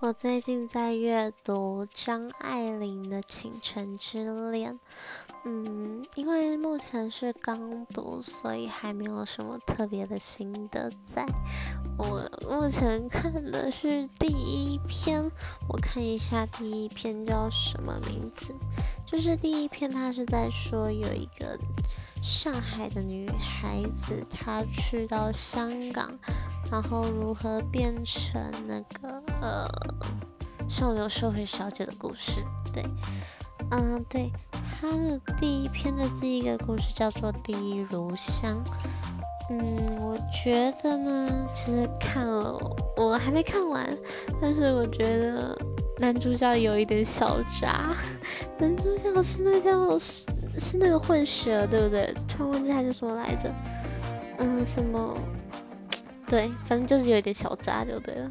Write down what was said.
我最近在阅读张爱玲的《倾城之恋》，嗯，因为目前是刚读，所以还没有什么特别的心得。在我目前看的是第一篇，我看一下第一篇叫什么名字？就是第一篇，它是在说有一个上海的女孩子，她去到香港。然后如何变成那个呃上流社会小姐的故事？对，嗯，对，他的第一篇的第一个故事叫做《第一炉香》。嗯，我觉得呢，其实看了我还没看完，但是我觉得男主角有一点小渣。男主角是那叫是是那个混血，对不对？突然忘记他叫什么来着？嗯，什么？对，反正就是有一点小渣就对了。